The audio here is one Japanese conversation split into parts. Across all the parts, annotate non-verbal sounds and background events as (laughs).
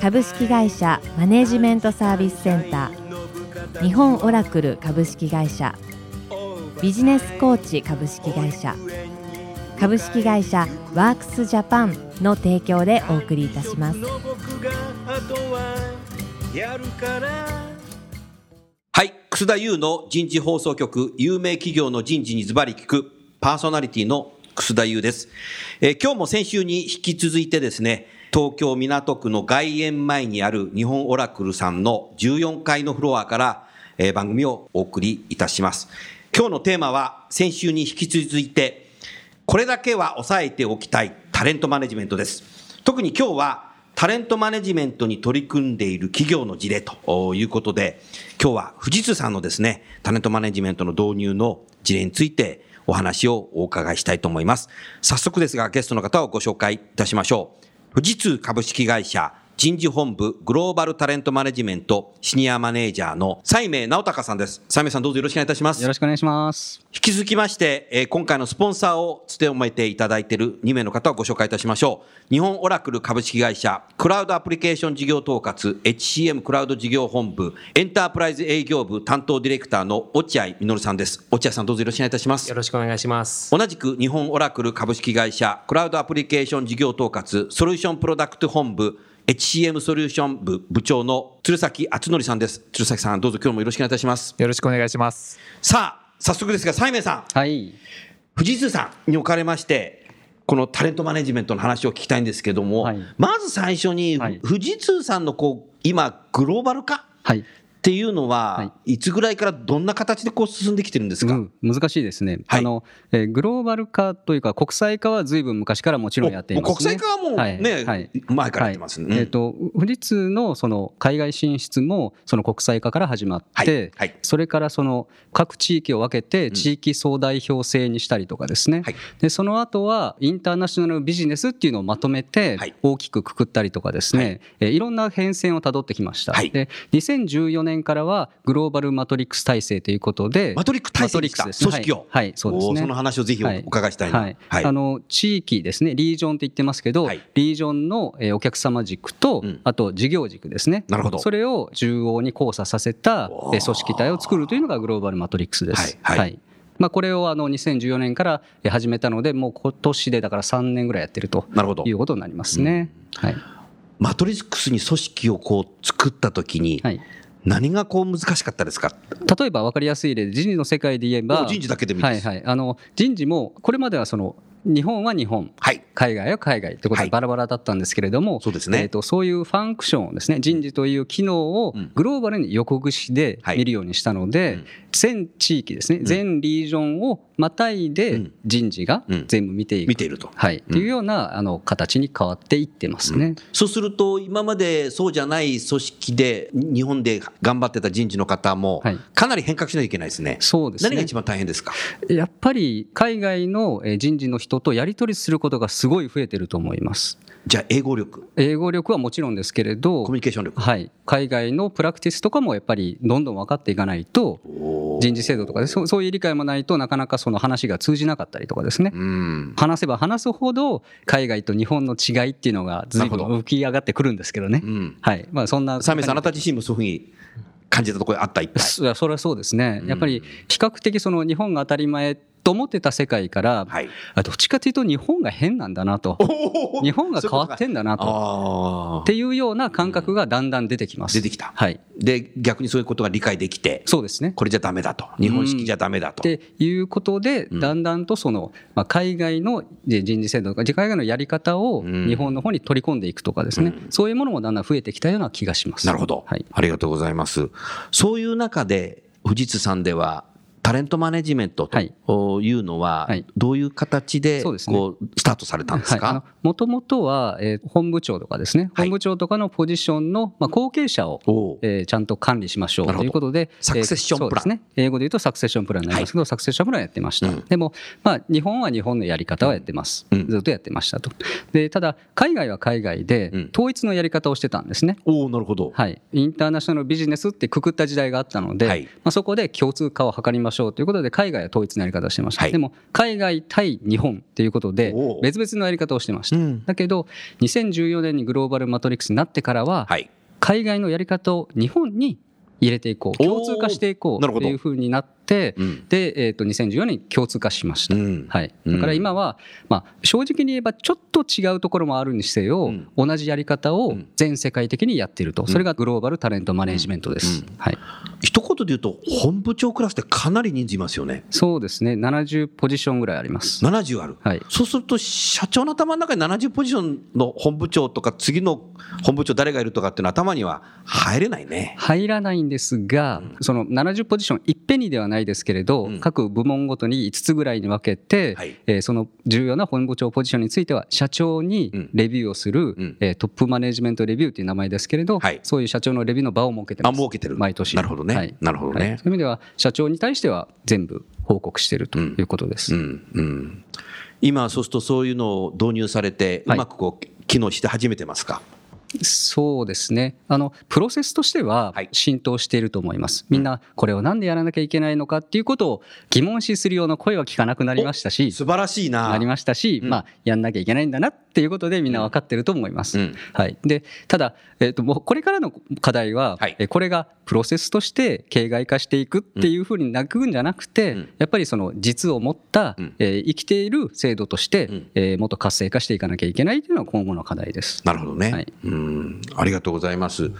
株式会社マネジメントサービスセンター。日本オラクル株式会社。ビジネスコーチ株式会社。株式会社ワークスジャパンの提供でお送りいたします。はい。楠田優の人事放送局。有名企業の人事にズバリ聞く。パーソナリティの楠田優です、えー今日も先週に引き続いてですね東京港区の外苑前にある日本オラクルさんの14階のフロアから、え番組をお送りいたします。今日のテーマは先週に引き続いてこれだけは抑えておきたいタレントマネジメントです。特に今日はタレントマネジメントに取り組んでいる企業の事例ということで今日は富士通さんのですねタレントマネジメントの導入の事例についてお話をお伺いしたいと思います。早速ですがゲストの方をご紹介いたしましょう。富士通株式会社人事本部グローバルタレントマネジメントシニアマネージャーの西明直隆さんです西明さんどうぞよろしくお願いいたしますよろしくお願いします。引き続きまして、えー今回のスポンサーを務めていただいている2名の方をご紹介いたしましょう。日本オラクル株式会社、クラウドアプリケーション事業統括、HCM クラウド事業本部、エンタープライズ営業部担当ディレクターの落合実さんです。落合さんどうぞよろしくお願いいたしますよ。ろしくお願いします。同じく日本オラクル株式会社、クラウドアプリケーション事業統括、ソリューションプロダクト本部、HCM ソリューション部部長の鶴崎敦則さんです。鶴崎さんどうぞ今日もよろしくお願いいたします。よろしくお願いします。さあ、早速ですが、西明さん。はい。富士通さんにおかれまして、このタレントマネジメントの話を聞きたいんですけども、はいまず最初に、はい富士通さんのこう今、グローバル化？はい。っていうのは、、はい。つぐらいからどんな形でこう進んできてるんですか、うん、難しいですね、はい。あのえーグローバル化というか国際化はずいぶん昔からもちろんやっています、ね、国際化はもうはいねはい。前からやってますね。うんはい。えー、と富士通のその海外進出もその国際化から始まって、はい。はい。それからその各地域を分けて地域総代表制にしたりとかですね、はい。でその後はインターナショナルビジネスっていうのをまとめてはい。大きくくくったりとかですね、い。えーいろんな変遷をたどってきました、はい。で2014年からはグローバルマトリックス体制ということでマトリック体制ですね。組織を、はい。はい。そうですね。その話をぜひおはい。伺いしたいな、はい。あの地域ですね。リージョンって言ってますけど、はい。リージョンのえーお客様軸と、うん。あと事業軸ですね。なるほど。それを中央に交差させた組織体を作るというのがグローバルマトリックスです。はい。はい。まあ、これをあの2014年からえー始めたのでもう今年でだから3年ぐらいやってるとなるほど。いうことになりますね。はい。マトリックスに組織をこう作った時に、はい、何がこう難しかったですか？例えば分かりやすい例で人事の世界で言えば人事だけでもいいです。はいはい、あの人事もこれまではその日本は日本。はい。海外は海外ということはい。でバラバラだったんですけれども、そうですね。えー、とそういうファンクションをですね。人事という機能をうん。グローバルに横串ではい。見るようにしたので、うん。全地域ですね、全リージョンをまたいでうん。人事がうん。全部見ていく、見ていると。はい。っていうようなあの形に変わっていってますね。そうすると、今までそうじゃない組織で、日本で頑張ってた人事の方もはい、かなり変革しないといけないですね。そうですね。何が一番大変ですか？やっぱり海外のえー人事の人とやり取りすることがすごい増えてると思います。じゃあ、英語力、英語力はもちろんですけれどコミュニケーション力。はい、海外のプラクティスとかもやっぱりどんどん分かっていかないと人事制度とかでそうそういう理解もないとなかなかその話が通じなかったりとかですね。うん。話せば話すほど海外と日本の違いっていうのが随分浮き上がってくるんですけどね。うん。はい。まあそんなサメさん、あなた自身もそういうふうに感じたところあった、いっぱい。それはそうですね。やっぱり比較的その日本が当たり前と思ってた世界からはい。あどっちかというと日本が変なんだなと日本が変わってんだなとっていうような感覚がだんだん出てきます出てきた。はいで、逆にそういうことが理解できて、そうですねこれじゃダメだと。日本式じゃダメだと。っていうことで、だんだんとその、まあ、海外の人事制度とか、海外のやり方をうん日本の方に取り込んでいくとかですね、そういうものもだんだん増えてきたような気がします。なるほど、はい。ありがとうございます。そういう中で、富士通さんでは、タレントマネジメントとはい。いうのははい、どういう形でこうスタートされたんですか、もともとは、えー本部長とかですね、はい。本部長とかのポジションの、まあ、後継者を、えーちゃんと管理しましょうということで、サクセッションプラン。ね、英語で言うとサクセッションプランになりますけど、サクセッションプランやってました、うん。でも、まあ、日本は日本のやり方をやってます、うん。ずっとやってましたと。でただ、海外は海外でうん、統一のやり方をしてたんですね。おおなるほど。はい、インターナショナルビジネスってくくった時代があったので、はい。まあ、そこで共通化を図りましょうということで海外は統一のやり方をしてました、はい。でも海外対日本っていうことで別々のやり方をしてました、うん。だけど2014年にグローバルマトリックスになってからは、はい。海外のやり方を日本に入れていこう。共通化していこうなるほど。っていうふうになって、うん。で、えー、と2014年に共通化しました、うん。はい、うん。だから今は、まあ、正直に言えばちょっと違うところもあるにせよ、うん。同じやり方をうん。全世界的にやっていると、それがグローバルタレントマネジメントです、うん。はい、一言で言うと、本部長クラスってかなり人数いますよね。そうですね。70ポジションぐらいあります、70ある。はい、そうすると、社長の頭の中に70ポジションの本部長とか、次の本部長誰がいるとかっていうのは頭には入れないね。入らないんですが、その70ポジションいっぺんにではないですけれど、うん。各部門ごとに5つぐらいに分けて、はい。えーその重要な本部長ポジションについては社長にうん。レビューをする、うん。えートップマネジメントレビューという名前ですけれど、はい。そういう社長のレビューの場を設けてます。あ設けてる。毎年。なるほどね。はい。なるほどね。はい。そういう意味では社長に対しては全部報告しているということです、うん。うん、今、そうするとそういうのを導入されて、うはい。まくこう機能して始めてますか？そうですね。あのプロセスとしてははい。浸透していると思います、みんなこれをなんでやらなきゃいけないのかっていうことを疑問視するような声は聞かなくなりましたし素晴らしいな。なりましたし、うん。まあ、やんなきゃいけないんだなっていうことでみんな分かってると思います。うん。はい、でただ、えっともうこれからの課題は、はい。えこれがプロセスとして形骸化していくっていうふうになくんじゃなくて、うん。やっぱりその実を持った、うん。えー生きている制度として、うん。えーもっと活性化していかなきゃいけないというのが今後の課題です。なるほどね、はい。うん。ありがとうございます。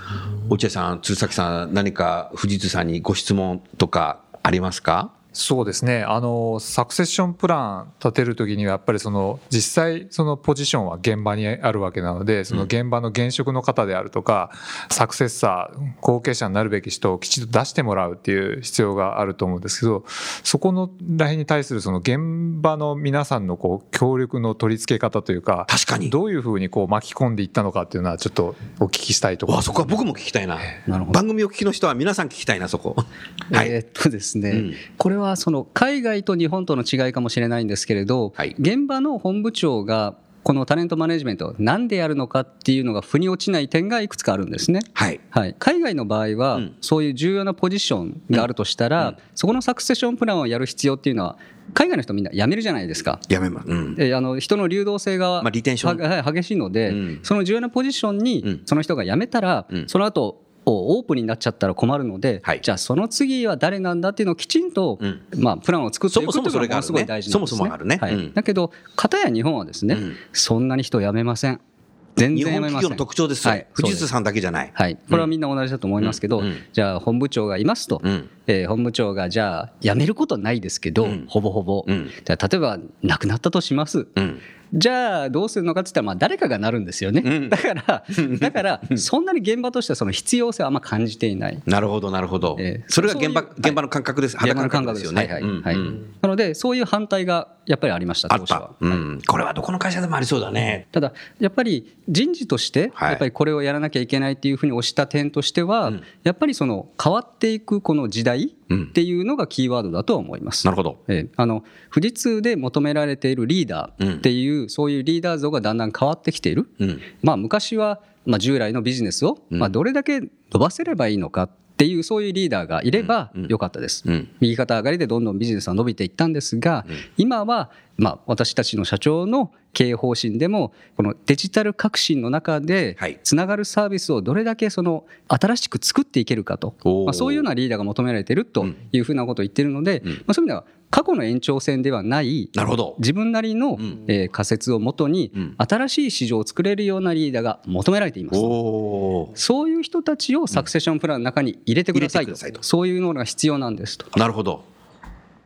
落合さん、鶴崎さん、何か富士通さんにご質問とかありますか？そうですねあのサクセッションプラン立てるときにはやっぱりその実際そのポジションは現場にあるわけなのでその現場の現職の方であるとかサクセッサー後継者になるべき人をきちんと出してもらうっていう必要があると思うんですけどそこのらへんに対するその現場の皆さんのこう協力の取り付け方というか確かに。どういうふうにこう巻き込んでいったのかっていうのはちょっとお聞きしたいところわあそこは僕も聞きたいな。なるほど番組を聞きの人は皆さん聞きたいな、そこ。はい。えーっとですね、うんこれはその海外と日本との違いかもしれないんですけれど、はい現場の本部長がこのタレントマネジメントをなんでやるのかっていうのが腑に落ちない点がいくつかあるんですね。はい。はい、海外の場合は、うんそういう重要なポジションがあるとしたら、うんそこのサクセッションプランをやる必要っていうのは海外の人みんな辞めるじゃないですか。やめます。うん。であの人の流動性が、まあリテンションははい激しいので、うんその重要なポジションうんにその人が辞めたら、うんその後オープンになっちゃったら困るので、はい。じゃあその次は誰なんだっていうのをきちんと、うん。まあ、プランを作っていくそもそもっていうのがすごい大事なんですね。そもそもあるね。はい。うん。だけど片や日本はですね、うん。そんなに人辞めません。全然辞めません。特徴ですよ。はい。藤津さんだけじゃない。はい、これはみんな同じだと思いますけど、うん。うん。じゃあ本部長がいますと、うん。えー本部長がじゃあ辞めることはないですけど、うんほぼほぼ、うんじゃあ例えば亡くなったとします、うん。じゃあどうするのかって言ったらまあ誰かがなるんですよね、うんだからだからそんなに現場としてはその必要性はあんま感じていない。なるほど、なるほど。えーそれが現場、現場の感覚です。肌感覚ですよね。はいはいなのでそういう反対がやっぱりありましたあった当初は。。うん。これはどこの会社でもありそうだね。ただやっぱり人事としてはいやっぱりこれをやらなきゃいけないっていうふうに推した点としては、うんやっぱりその変わっていくこの時代うんっていうのがキーワードだとは思います。なるほど。ええあの富士通で求められているリーダーっていう、そういうリーダー像がだんだん変わってきている、うん。まあ、昔は、まあ、従来のビジネスを、うんまあ、どれだけ伸ばせればいいのかっていうそういうリーダーがいればうんうん。よかったです、うん。右肩上がりでどんどんビジネスは伸びていったんですが、うん。今は、まあ、私たちの社長の経営方針でもこのデジタル革新の中ではい。つながるサービスをどれだけその新しく作っていけるかと、まあ、そういうようなリーダーが求められているというふうなことを言っているので、うん。まあ、そういう意味では過去の延長線ではないなるほど。自分なりの、んえー仮説をもとにうん新しい市場を作れるようなリーダーが求められています。そういう人たちをサクセッションプランの中に入れてくださいそういうのが必要なんですと。なるほど。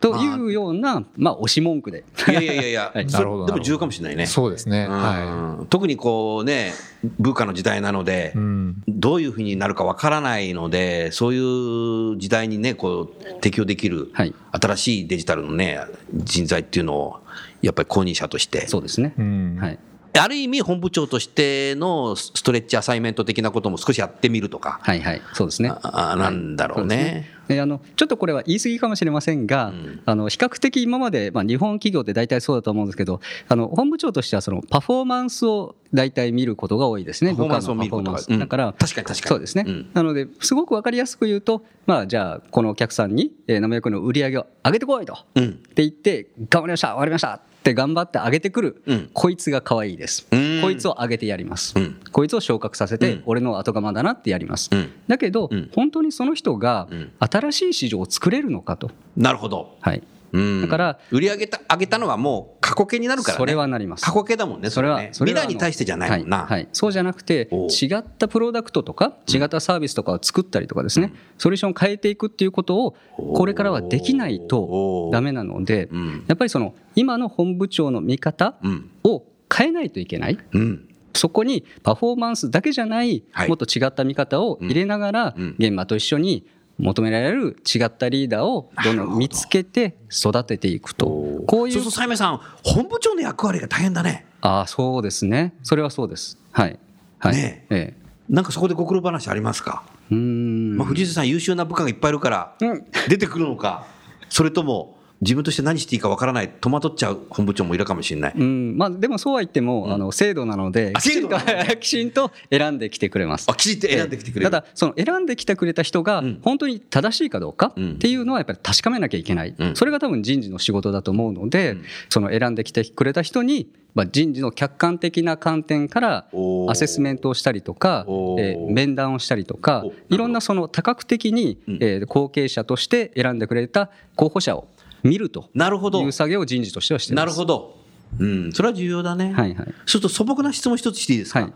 というような、まあ、押し文句で。いやいやいやいや、(laughs) はいそなるほどでも重要かもしれないね。そうですね。うんは特にこうね、文化の時代なのでい。う、ん。どういうふうになるかわからないので、そういう時代にね、こう、適応できる、はい新しいデジタルのね、人材っていうのを、やっぱり公認者として、そうですね。うん。はい。ある意味本部長としてのストレッチアサイメント的なことも少しやってみるとか、はいはい。そうですね。ああなんだろうね。であのちょっとこれは言い過ぎかもしれませんが、ん。あの比較的今まで、まあ、日本企業って大体そうだと思うんですけどあの本部長としてはそのパフォーマンスを大体見ることが多いですね。パフォーマンスを見ることが部下のパフォーマンス。うん。だから確かに確かに。そうですね、うん。なのですごく分かりやすく言うと、まあ、じゃあこのお客さんに、えー、生役の売り上げを上げてこいと、うん。って言って頑張りました終わりましたって頑張って上げてくる、うん。こいつが可愛いです、うん。こいつを上げてやります、うん。こいつを昇格させて、うん。俺の後釜だなってやります、うん。だけど、うん。本当にその人がうん。新しい市場を作れるのかと、なるほど。はい、うんだから売り上げた上げたのはもう過去形になるからね。それはなります。過去形だもんね、そそれは。それは未来に対してじゃないもんな。はいはい。そうじゃなくて違ったプロダクトとか違ったサービスとかを作ったりとかですね、ソリューションを変えていくっていうことをこれからはできないとダメなのでうん。やっぱりその今の本部長の見方うん。を変えないといけない。うん。そこにパフォーマンスだけじゃないはい。もっと違った見方を入れながらうん。現場と一緒に求められる違ったリーダーをどんどん見つけて育てていくと。こういうそうすると、サイメさん、本部長の役割が大変だね。ああそうですね。それはそうです。はい。はい。ねええ。なんかそこでご苦労話ありますか、うーん。まあ、藤井さん、優秀な部下がいっぱいいるからうん、出てくるのか、それとも自分として何していいかわからない、戸惑っちゃう本部長もいるかもしれない。うん。まあ、でもそうは言っても、あの制度なのであきちんと (laughs) きちんと選んできてくれます。あ、。きちんと選んできてくれる。ただその選んできてくれた人がうん。本当に正しいかどうかうん。っていうのはやっぱり確かめなきゃいけない、うん。それが多分人事の仕事だと思うので、うん。その選んできてくれた人に、まあ、人事の客観的な観点からアセスメントをしたりとかえー面談をしたりとかいろんなその多角的に、うん。えー後継者として選んでくれた候補者を見るとなるほどいう。作業を人事としてはしています。なるほど。うん、それは重要だね。はいはいそうすると素朴な質問一つしていいですか、はい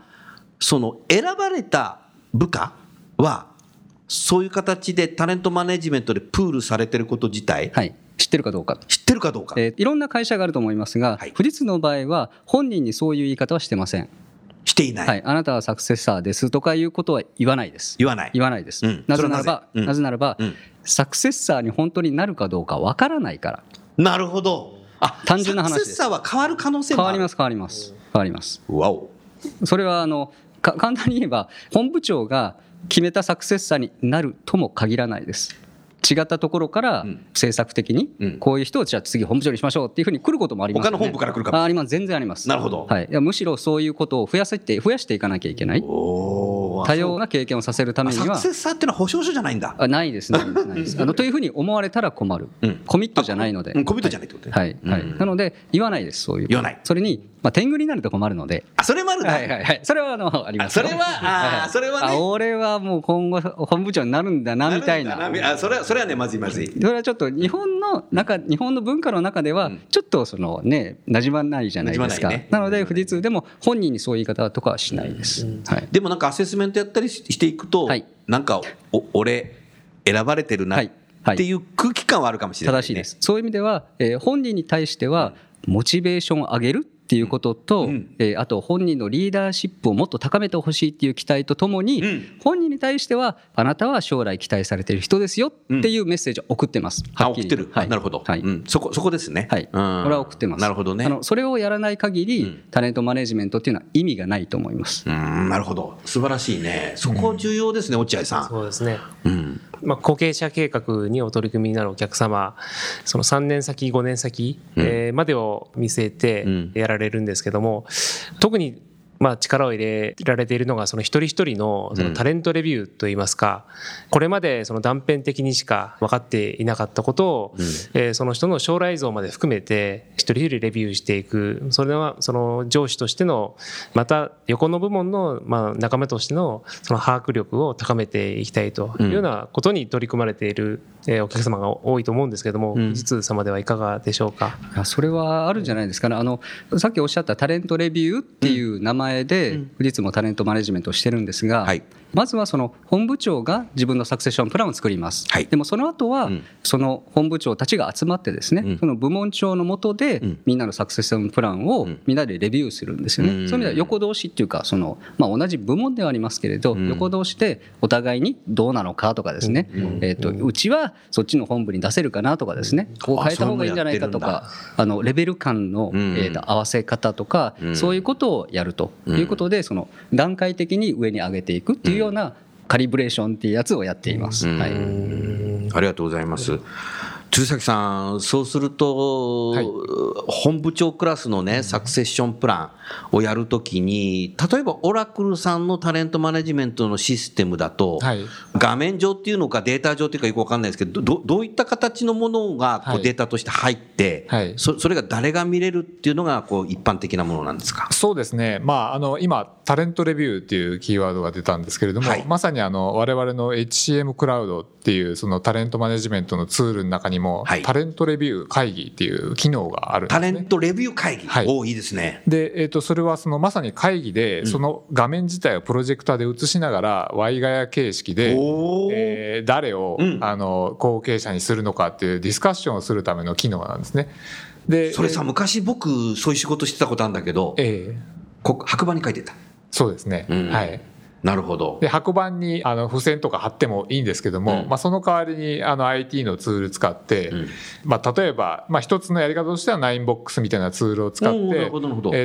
その選ばれた部下は、そういう形でタレントマネジメントでプールされてること自体、はい、知ってるかどうか。知ってるかどうか、えーいろんな会社があると思いますが、はい富士通の場合は本人にそういう言い方はしてません。していない、はい、あなたはサクセッサーですとかいうことは言わないです。言わない。言わないです。うんなぜならば、うんなぜならば、うんサクセッサーに本当になるかどうかわからないから。なるほど。あ単純な話ですサクセッサーは変わる可能性も。変わります、変わります。変わります。わお。それはあのか簡単に言えば本部長が決めたサクセッサーになるとも限らないです。違ったところからうん。政策的にうん。こういう人をじゃあ次本部長にしましょうっていうふうに来ることもありますよね、他の本部から来るかもああります。全然あります。なるほど。はい、いやむしろそういうことを増やせて増やしていかなきゃいけない。おー。多様な経験をさせるためにはあサクセッサーっていうのは保証書じゃないんだ。あないです。ないです。ないです。あのというふうに思われたら困る、うん。コミットじゃないので、うんコミットじゃないってことねはい。はい、うん。なので言わないですそういう言わない。それに、まあ、天狗になると困るのであ、それもあるな。はいはいはい。それはあのありますそれはあーそれはねあ俺はもう今後本部長になるんだなみたいな。あ、それは、それはね、まずいまずい。それはちょっと日本の中日本の文化の中ではうんちょっとそのね馴染まないじゃないですか。ないねなので富士通でも本人にそういう言い方とかはしないです。はい。でもなんかアセスメントやったりししていくと、はいなんかお俺選ばれてるなっはいはいていう空気感はあるかもしれない、ね正しいです。そういう意味では、えー本人に対してはモチベーションを上げるっていうことと、うん。えーあと本人のリーダーシップをもっと高めてほしいっていう期待とともに、うん。本人に対してはあなたは将来期待されている人ですよっていうメッセージを送ってます。あはっきり送ってる、はい。なるほど、はい。うん、そこそこですね、はい、こうん。れは送ってます。なるほどね。あのそれをやらない限り、うん。タレントマネジメントっていうのは意味がないと思います。うん。なるほど。素晴らしいね。そこ重要ですね、落合さん。そうですね。うんまあ、後継者計画にお取り組みになるお客様、その3年先、5年先、うん。えーまでを見据えてうん。やられるんですけども、特にまあ力を入れられているのがその一人一人のそのタレントレビューといいますか、これまでその断片的にしか分かっていなかったことを、えーその人の将来像まで含めて一人一人レビューしていく。それはその上司としてのまた横の部門のまあ仲間としてのその把握力を高めていきたいというようなことに取り組まれているえーお客様が多いと思うんですけれども、うん。富士通様ではいかがでしょうか？それはあるんじゃないですかね。あのさっきおっしゃったタレントレビューっていう名前で富士通もタレントマネジメントをしてるんですが、はいまずはその本部長が自分のサクセッションプランを作ります、はい。でもその後はうん。その本部長たちが集まってですね、うん。その部門長の下でん。みんなのサクセッションプランをうん。みんなでレビューするんですよね、うん。そういう意味では横同士っていうかその、まあ、同じ部門ではありますけれど、うん。横同士でお互いにどうなのかとかですね、えー、とうちはそっちの本部に出せるかなとかですね。こう変えた方がいいんじゃないかとかあのレベル感の、うん。えー、と合わせ方とか、うん。そういうことをやるということで、その段階的に上に上げていくっていうようなカリブレーションっていうやつをやっています。うん。はい。ありがとうございます。鶴崎さん、そうすると、はい。本部長クラスのね、サクセッションプランをやるときに、例えばオラクルさんのタレントマネジメントのシステムだと、はい。画面上っていうのかデータ上っていうかよくわかんないですけど、どどういった形のものがこはい。うデータとして入って、はい。そそれが誰が見れるっていうのがこう一般的なものなんですか？そうですね、まあ、あの今、タレントレビューっていうキーワードが出たんですけれども、はいまさにあの我々の HCM クラウドっていうそのタレントマネジメントのツールの中にも、はいタレントレビュー会議っていう機能があるんですね。タレントレビュー会議、はいおおいいですね。で、えー、とそれはそのまさに会議で、その画面自体をプロジェクターで映しながら、ワイガヤ形式で、えー誰を、うんあの後継者にするのかっていうディスカッションをするための機能なんですね。でそれさ、昔僕、そういう仕事してたことあるんだけど、えーこ白板に書いてた。そうですね、うんはい。なるほど。で白板にあの付箋とか貼ってもいいんですけども、うん。まあ、その代わりにあの IT のツール使って、うん。まあ、例えば、まあ、一つのやり方としてはナインボックスみたいなツールを使ってえ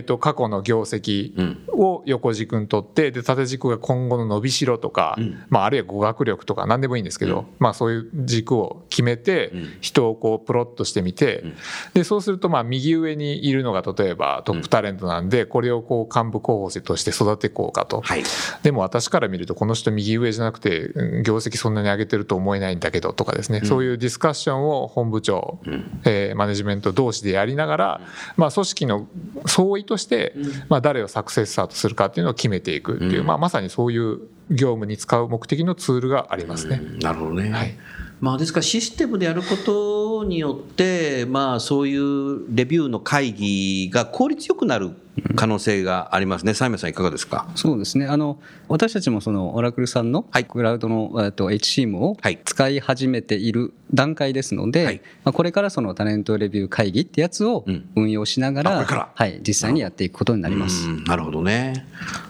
ー、と過去の業績うん。を横軸にとってで縦軸が今後の伸びしろとか、うん。まあ、あるいは語学力とか何でもいいんですけど、うん。まあ、そういう軸を決めてうん。人をこうプロットしてみて、うん。でそうするとまあ右上にいるのが例えばトップタレントなんでこれをこう幹部候補として育てこうかと。はい。でも私から見るとこの人右上じゃなくてうん業績そんなに上げてると思えないんだけどとかですね、そういうディスカッションを本部長、ん。えーマネジメント同士でやりながら、まあ、組織の総意として、まあ、誰をサクセッサーとするかっていうのを決めていくっていう、まあ、まさにそういう業務に使う目的のツールがありますね。うん。なるほどね。はい。まあ、ですからシステムでやることによって、まあ、そういうレビューの会議が効率よくなる可能性がありますね。サイメンさんいかがですか？そうですねあの私たちもそのオラクルさんのはいクラウドの、えっと HCM をはい使い始めている段階ですので、はいまあ、これからそのタレントレビュー会議ってやつをうん運用しながら,、あこれからはい、実際にやっていくことになります。うんなるほどね。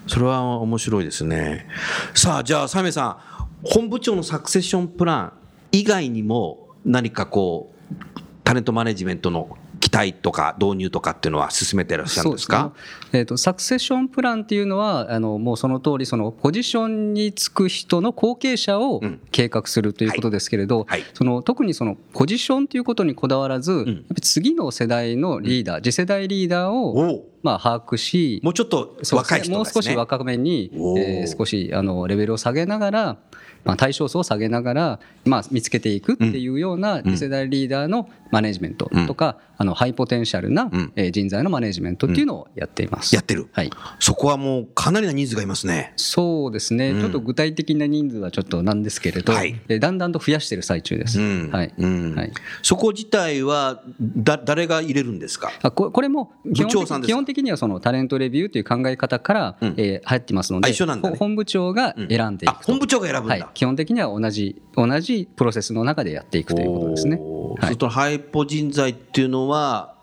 それは面白いですね。さあ、じゃあ、サイメンさん、本部長のサクセッションプラン以外にも何かこう、タレントマネジメントの期待とか導入とかっていうのは進めていらっしゃるんですか？そうですね。えー、とサクセッションプランっていうのはあのもうその通りそのポジションにつく人の後継者をうん。計画するということですけれど、はい。その特にそのポジションということにこだわらず、ん。やっぱり次の世代のリーダー、次世代リーダーをまあ把握しもうちょっと若い人ですね。もう少し若めに、えー少しあのレベルを下げながら、まあ、対象層を下げながら、まあ、見つけていくっていうような次世代リーダーのマネジメントとか、あのハイポテンシャルな、人材のマネジメントっていうのをやっています。やってる。はい。そこはもうかなりな人数がいますね。そうですね、ちょっと具体的な人数はちょっとなんですけれど、はい。えーだんだんと増やしている最中です。うん。はい。うん。はい。そこ自体はだ誰が入れるんですか？あここれも基本部長さんですか？的基本的にはそのタレントレビューという考え方から、うん。えー入ってますので本部長が選んでいく本部長が選ぶんだ。はい、基本的には同じ同じプロセスの中でやっていくということですね。はい。とハイポ人材っていうのは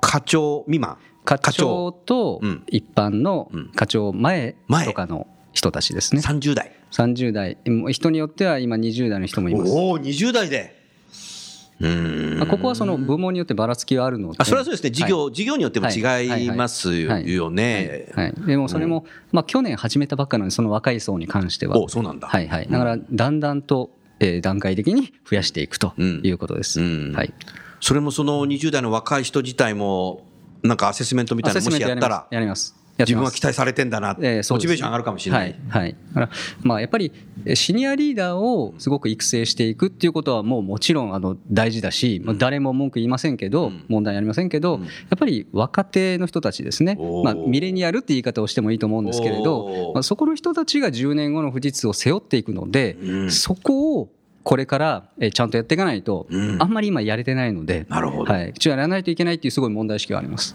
課長未満？課長。とうん一般のうん課長前前。とかの人たちですね。30代。30代、もう人によっては今20代の人もいます。おお20代でまあここはその部門によってばらつきはあるので。あそれはそうですね。事業、はい。事業によっても違いますよね。はい。はい。でもそれも、まあ、去年始めたばっかなのでその若い層に関しては。おそうなんだ。はいはい、だからだんだんと、えー段階的に増やしていくということです。うん。はい、それもその20代の若い人自体もなんかアセスメントみたいなのもしやったら。やります。自分は期待されてんだな、えーモチベーション上がるかもしれない、はいはい、だからまあやっぱりえーシニアリーダーをすごく育成していくっていうことはもうもちろんあの大事だし、まあ誰も文句言いませんけど、問題ありませんけど、やっぱり若手の人たちですね。まあ、ミレニアルって言い方をしてもいいと思うんですけれおどー、まあ、そこの人たちが10年後の富士通を背負っていくので、うん。そこをこれからえーちゃんとやっていかないと、うん。あんまり今やれてないので、なるほど。はい、一応やらないといけないっていうすごい問題意識があります。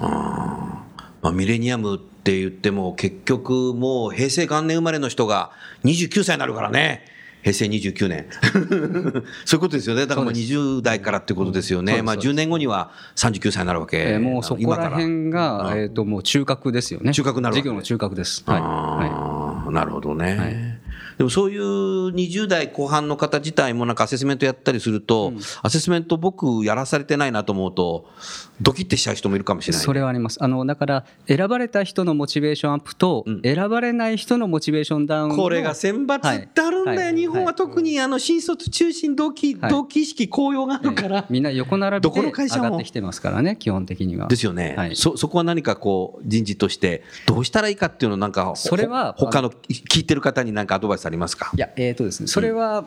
まあ、ミレニアムって言っても結局もう平成元年生まれの人が29歳になるからね。平成29年。(laughs) そういうことですよね。だからもう20代からってことですよね、まあ、10年後には39歳になるわけ、えー、もうそこら辺が、えー、ともう中核ですよね。中核なる授業の中核です、はい、はい、なるほどね、はいでもそういう20代後半の方自体もなんかアセスメントやったりすると、うん、アセスメント僕やらされてないなと思うと、ドキッてしちゃう人もいるかもしれない。それはあります。あの、だから選ばれた人のモチベーションアップと、うん、選ばれない人のモチベーションダウンこれが選抜ってあるんだよ。はいはい、日本は特にあの新卒中心動機、動機意識高揚があるから。みんな横並びで上がってきてますからね、基本的には。ですよね。そ、そこは何かこう、人事としてどうしたらいいかっていうのなんか、それは、他の聞いてる方に何かアドバイスありますか？いや、えっ、ー、とですね、それは、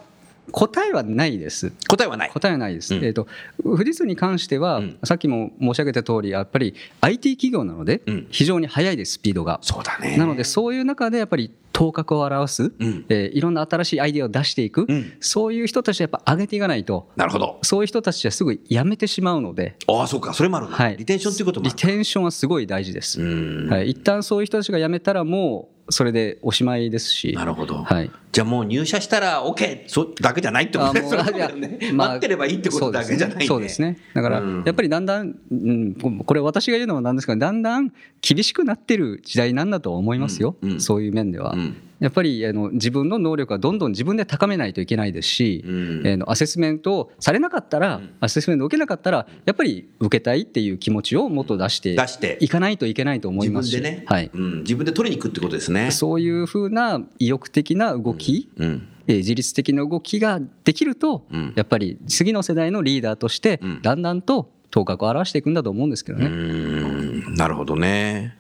答えはないです。答えはない。答えはないです。うん、えっ、ー、と富士通に関しては、うん、さっきも申し上げた通りやっぱり IT 企業なので非常に速いですスピードが。そうだね。なのでそういう中でやっぱり頭角を表す、うん、えー、いろんな新しいアイデアを出していく、うん、そういう人たちはやっぱ上げていかないと。なるほど。そういう人たちはすぐ辞めてしまうので。ああそうか。それもあるはい、リテンションということもリテンションはすごい大事です、はい、一旦そういう人たちが辞めたらもうそれでおしまいですし。なるほど。はい。じゃあもう入社したら OK! そだけじゃないってことですね。待ってればいいってことだけじゃない、ね、そうですね。だから、やっぱりだんだん、うん、これ私が言うのもなんですが、だんだん厳しくなってる時代なんだと思いますよ。うんうん、そういう面では。うんやっぱりあの自分の能力はどんどん自分で高めないといけないですし、うん、えのアセスメントをされなかったら、うん、アセスメントを受けなかったらやっぱり受けたいっていう気持ちをもっと出していかないといけないと思いますし。自分でね、はい。うん、自分で取りに行くってことですね。そういうふうな意欲的な動き、うん。うんえ自律的な動きができると、やっぱり次の世代のリーダーとしてだんだんと頭角を現していくんだと思うんですけどね。なるほどね。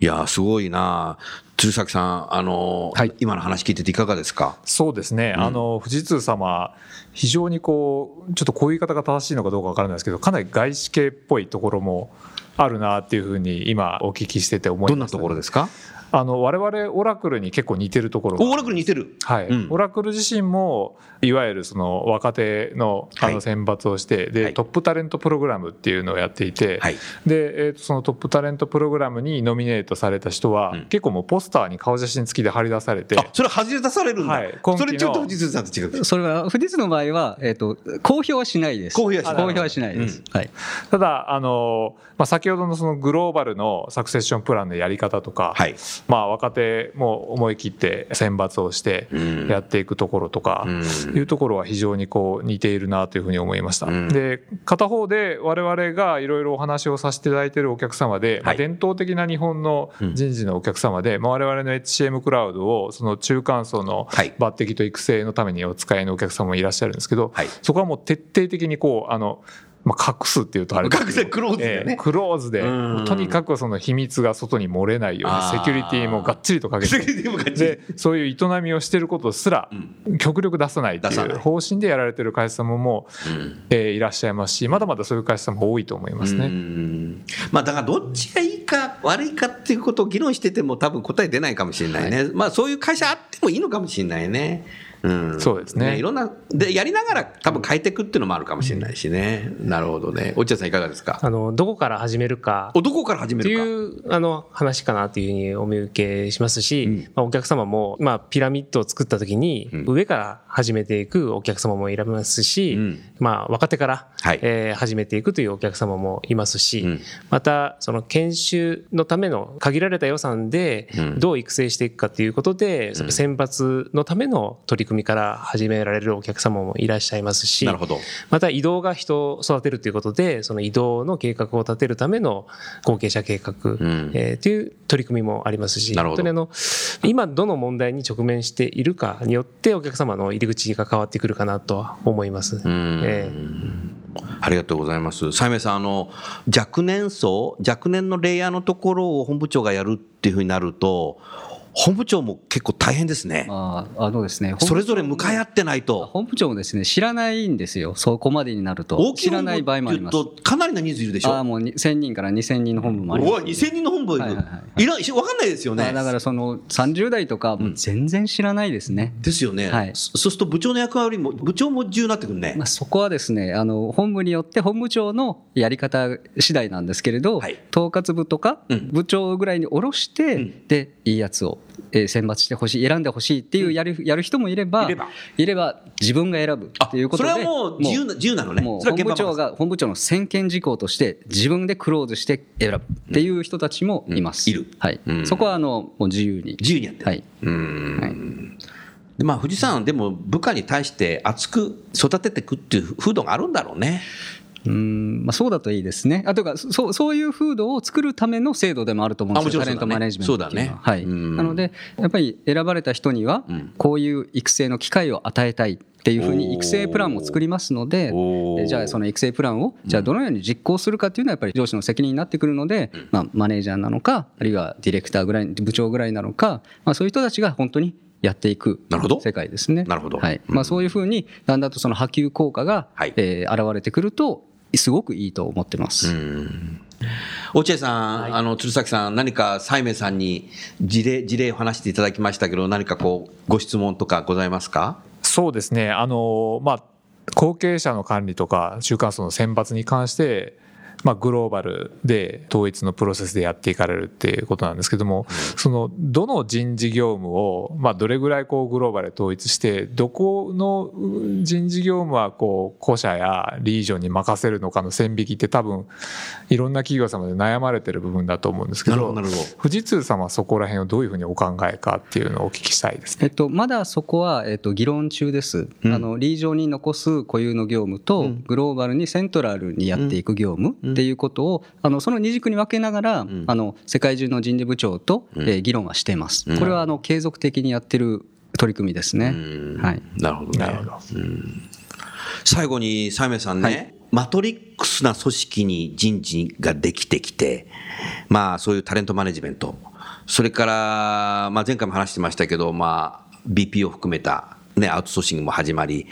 いやすごいな鶴崎さん、あの、はい、今の話聞いてていかがですか？そうですね、うん、あの富士通様、非常にこう、ちょっとこういう言い方が正しいのかどうか分からないですけど、かなり外資系っぽいところもあるなっていうふうに、今、お聞きしてて思います、どんなところですか？あの我々オラクルに結構似てるところオラクル似てる。はい、うん、オラクル自身もいわゆるその若手のあの選抜をして、はい、で、トップタレントプログラムっていうのをやっていて、はい、で、えー、とそのトップタレントプログラムにノミネートされた人は、うん、結構もうポスターに顔写真付きで貼り出されてそれ貼り出されるんだ、はい、それちょっと富士通さんと違う。それは富士通の場合は、えーと、公表はしないです。公表はしない。公表はしないです、うん、はい、ただあの、まあ、先ほどのそのグローバルのサクセッションプランのやり方とか、はい、まあ若手も思い切って選抜をしてやっていくところとかいうところは非常にこう似ているなというふうに思いました。で片方で我々がいろいろお話をさせていただいているお客様で、まあ、伝統的な日本の人事のお客様で、まあ、我々の HCM クラウドをその中間層の抜擢と育成のためにお使いのお客様もいらっしゃるんですけど、そこはもう徹底的にこうあのまあ、隠すっていうとあれ隠せクローズでね、えー、クローズで。とにかくその秘密が外に漏れないようにセキュリティもがっちりとかけて。でそういう営みをしてることすら極力出さないっていう方針でやられてる会社様も、えー、いらっしゃいますしまだまだそういう会社様も多いと思いますね。まあ、だからどっちがいいか悪いかっていうことを議論してても多分答え出ないかもしれないね、はい、まあそういう会社あってもいいのかもしれないね。うん、そうですね、ね、いろんなでやりながら多分変えていくっていうのもあるかもしれないしね、うん、なるほどね。落合さんいかがですか？あのどこから始めるか。おどこから始めるか。っていうあの話かなというふうにお見受けしますし、うん、まあ、お客様も、まあ、ピラミッドを作った時に、上から始めていくお客様もいらますし、まあ、若手から、はい、えー、始めていくというお客様もいますし、またその研修のための限られた予算でどう育成していくかということで、その選抜のための取り組み組から始められるお客様もいらっしゃいますしまた移動が人を育てるということでその移動の計画を立てるための後継者計画、うん、えー、という取り組みもありますし本当にあの今どの問題に直面しているかによってお客様の入り口が変わってくるかなとは思います。えー。ありがとうございます。西明さん、あの、若年層、若年のレイヤーのところを本部長がやるっていうふうになると、本部長も結構大変ですね。まあ、あのですね、それぞれ向かい合ってないと。本部長もですね、知らないんですよ。そこまでになると。大きい知らない場合もあります。かなりの人数いるでしょ？ああ、もうに1000人から2000人の本部もあります。おい、2000人の本部いる。はいはいはいいらかんないですよね。あだからその30代とか、全然知らないですね。ですよね。はいそそうすると部長の役割も、部長も重要になってくるね。まあ、そこはですねあの本部によって本部長のやり方次第なんですけれど、はい統括部とかうん部長ぐらいに下ろして、んでいいやつを、えー選抜してほしい選んでほしいっていうやる,、やる人もいればいれば。自分が選ぶっていうことでそれはもう自由な自由なのね。本部長が本部長の専権事項として自分でクローズして選ぶっていう人たちもいます、うんいる。はい。うん。そこはあのもう自由に。自由にやってる。はい、うーんでまあ、藤さん、でも部下に対して熱く育てていくっていう風土があるんだろうね。うんまあ、そうだといいですね。あというかそうそういう風土を作るための制度でもあると思うんですよ、タレントマネジメントっていうのは。そうだね。はい、うん。なので、やっぱり選ばれた人にはうん、こういう育成の機会を与えたいっていうふうに育成プランも作りますのでじゃあその育成プランを、じゃあどのように実行するかっていうのはやっぱり上司の責任になってくるので、まあ、マネージャーなのか、あるいはディレクターぐらい、部長ぐらいなのか、まあ、そういう人たちが本当にやっていく世界ですね。なるほど。はい。まあ、そういうふうに、だんだんとその波及効果が、はい。えー現れてくると、すごくいいと思ってます。落合さん、あの鶴崎さん、何か西明さんに事例事例を話していただきましたけど、何かこうご質問とかございますか？そうですね。あのまあ後継者の管理とか中間層の選抜に関して、まあ、グローバルで統一のプロセスでやっていかれるっていうことなんですけども、そのどの人事業務を、まあ、どれぐらいこうグローバルで統一してどこのう人事業務はこう個社やリージョンに任せるのかの線引きって多分いろんな企業様で悩まれてる部分だと思うんですけどなるほど、なるほど。富士通様はそこら辺をどういうふうにお考えかっていうのをお聞きしたいですね。えっと、まだそこは、えっと、議論中です、うん。あのリージョンに残す固有の業務と、うん。グローバルにセントラルにやっていく業務っていうことを、あのその二軸に分けながら、ん。あの世界中の人事部長と、うん。えー議論はしています、うん。これはあの継続的にやってる取り組みですね。うん。はい。なるほどね。なるほど。最後に西明さんね、はい。マトリックスな組織に人事ができてきて、まあそういうタレントマネジメント、それから、まあ、前回も話してましたけど、まあ、BP を含めた、ね、アウトソーシングも始まり、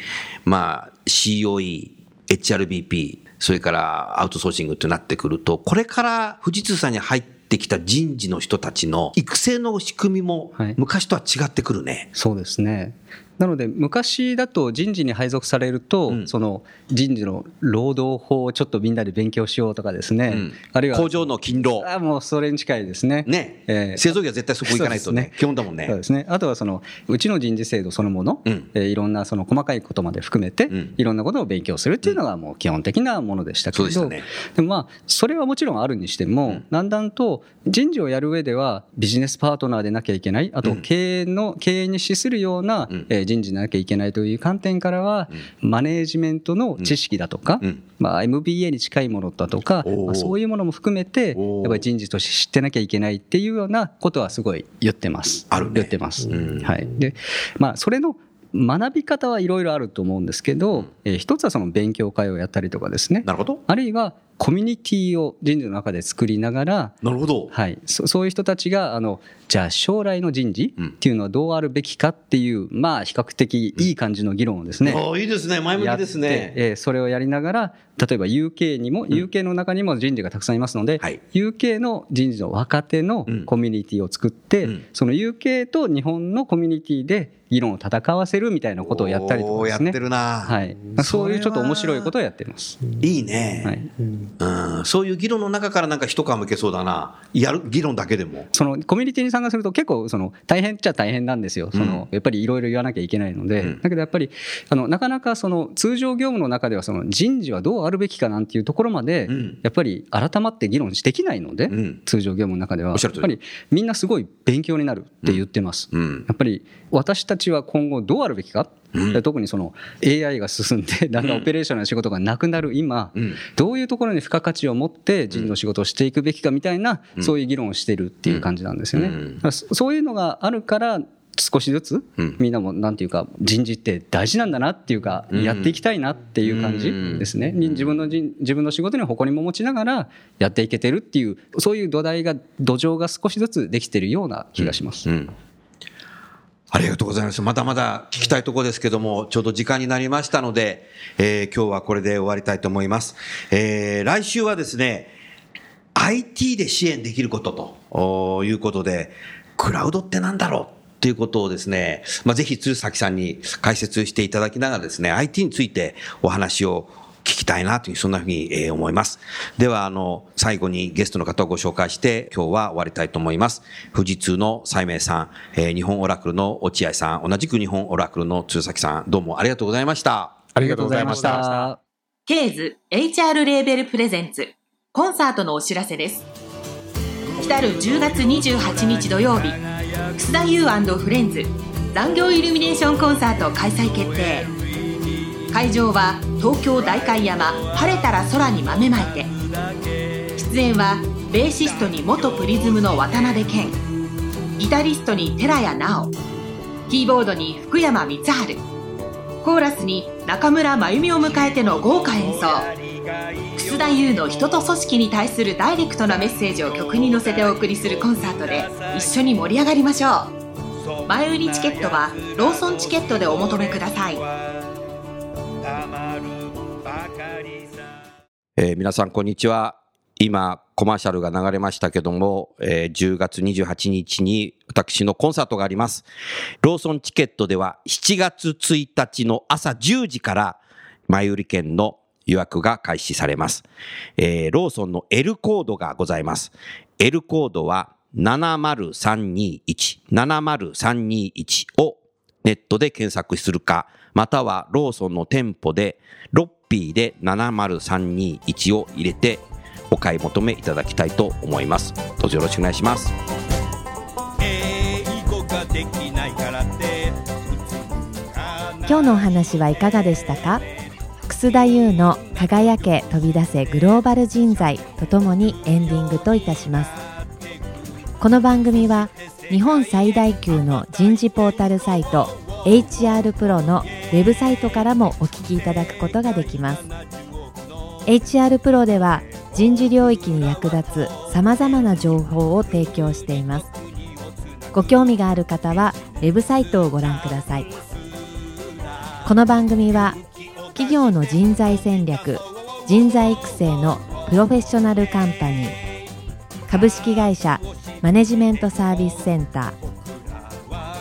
まあ、COE、HRBP、それからアウトソーシングってなってくると、これから富士通さんに入ってきた人事の人たちの育成の仕組みもはい昔とは違ってくるね。そうですねなので昔だと人事に配属されると、うん。その人事の労働法をちょっとみんなで勉強しようとかですね、うん。あるいは工場の勤労。あもうそれに近いですね。ね、えー製造業は絶対そこ行かないとね。ね基本だもんね。そうですね。あとはそのうちの人事制度そのもの、うん。えーいろんなその細かいことまで含めて、うん。いろんなことを勉強するっていうのがもう基本的なものでしたけれど、そうでしたね。でもまあそれはもちろんあるにしても、うん。だんだんと人事をやる上ではビジネスパートナーでなきゃいけない、あとうん。経営の経営に資するような、うん。えー人事でなきゃいけないという観点からは、マネージメントの知識だとか、うんまあ MBA に近いものだとか、まあそういうものも含めてやっぱり人事として知ってなきゃいけないっていうようなことはすごい言ってます。あるね言ってます。うんはい。で、まあそれの学び方はいろいろあると思うんですけど、えー一つはその勉強会をやったりとかですね。なるほどあるいはコミュニティを人事の中で作りながら、なるほど、はい、そそういう人たちがあのじゃあ将来の人事うん。っていうのはどうあるべきかっていう、まあ比較的いい感じの議論をですね、ああいいですね。前向きですね。えーそれをやりながら例えば UK にも、UK の中にも人事がたくさんいますので、はい。UK の人事の若手のうん。コミュニティを作って、うん。その UK と日本のコミュニティで議論を戦わせるみたいなことをやったりとかですね。おーやってるな、はい、そういうちょっと面白いことをやってます。いいね、はい。うん、そういう議論の中からなんか一皮むけそうだな。やる議論だけでも。そのコミュニティに参加すると結構その大変っちゃ大変なんですよ、そのやっぱりいろいろ言わなきゃいけないので、うん。だけどやっぱりあのなかなかその通常業務の中ではその人事はどうあるべきかなんていうところまでうん。やっぱり改まって議論できないので、うん。通常業務の中では。やっぱりみんなすごい勉強になるって言ってます。うん。やっぱり私たちは今後どうあるべきか、うん。で特にその AI が進んで (laughs) だんだん。オペレーションの仕事がなくなる今、うん。どういうところに付加価値を持って人の仕事をしていくべきかみたいな、そういう議論をしてるっていう感じなんですよね。そそういうのがあるから少しずつうん。みんなもなんていうか人事って大事なんだなっていうかうんやっていきたいなっていう感じですね。に自分の人自分の仕事に誇りも持ちながらやっていけてるっていうそういう土台が土壌が少しずつできてるような気がします。うんありがとうございます。まだまだ聞きたいとこですけども、ちょうど時間になりましたので、えー、今日はこれで終わりたいと思います。えー、来週はですね、IT で支援できることということで、クラウドってなんだろうということをですね、まあ、ぜひ鶴崎さんに解説していただきながらですね、IT についてお話を聞きたいなという、そんなふうに、え思います。では、あの、最後にゲストの方をご紹介して、今日は終わりたいと思います。富士通の西明さん、えー、日本オラクルの落合さん、同じく日本オラクルの鶴崎さん、どうもありがとうございました。ありがとうございました。ケーズ HR レーベルプレゼンツ、コンサートのお知らせです。来たる10月28日土曜日、楠田優フレンズ残業イルミネーションコンサート開催決定。会場は東京代官山晴れたら空に豆まいて。出演はベーシストに元プリズムの渡辺謙。ギタリストに寺谷直キーボードに福山光晴。コーラスに中村真由美を迎えての豪華演奏。楠田優の人と組織に対するダイレクトなメッセージを曲に乗せてお送りするコンサートで一緒に盛り上がりましょう。前売りチケットはローソンチケットでお求めください。えー、皆さんこんにちは。今、コマーシャルが流れましたけども、えー、10月28日に私のコンサートがあります。ローソンチケットでは7月1日の朝10時から前売り券の予約が開始されます。えー、ローソンの L コードがございます。L コードは70321、70321をネットで検索するか、またはローソンの店舗でロッピーで70321を入れてお買い求めいただきたいと思います。どうぞよろしくお願いします。今日のお話はいかがでしたか？楠田優の輝け飛び出せグローバル人材とともにエンディングといたします。この番組は日本最大級の人事ポータルサイト HR プロのウェブサイトからもお聞きいただくことができます。HR プロでは人事領域に役立つさまざまな情報を提供しています。ご興味がある方はウェブサイトをご覧ください。この番組は企業の人材戦略人材育成のプロフェッショナルカンパニー株式会社マネジメントサービスセンター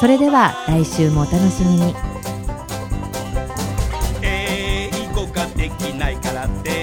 それでは来週もお楽しみに。英語ができないからって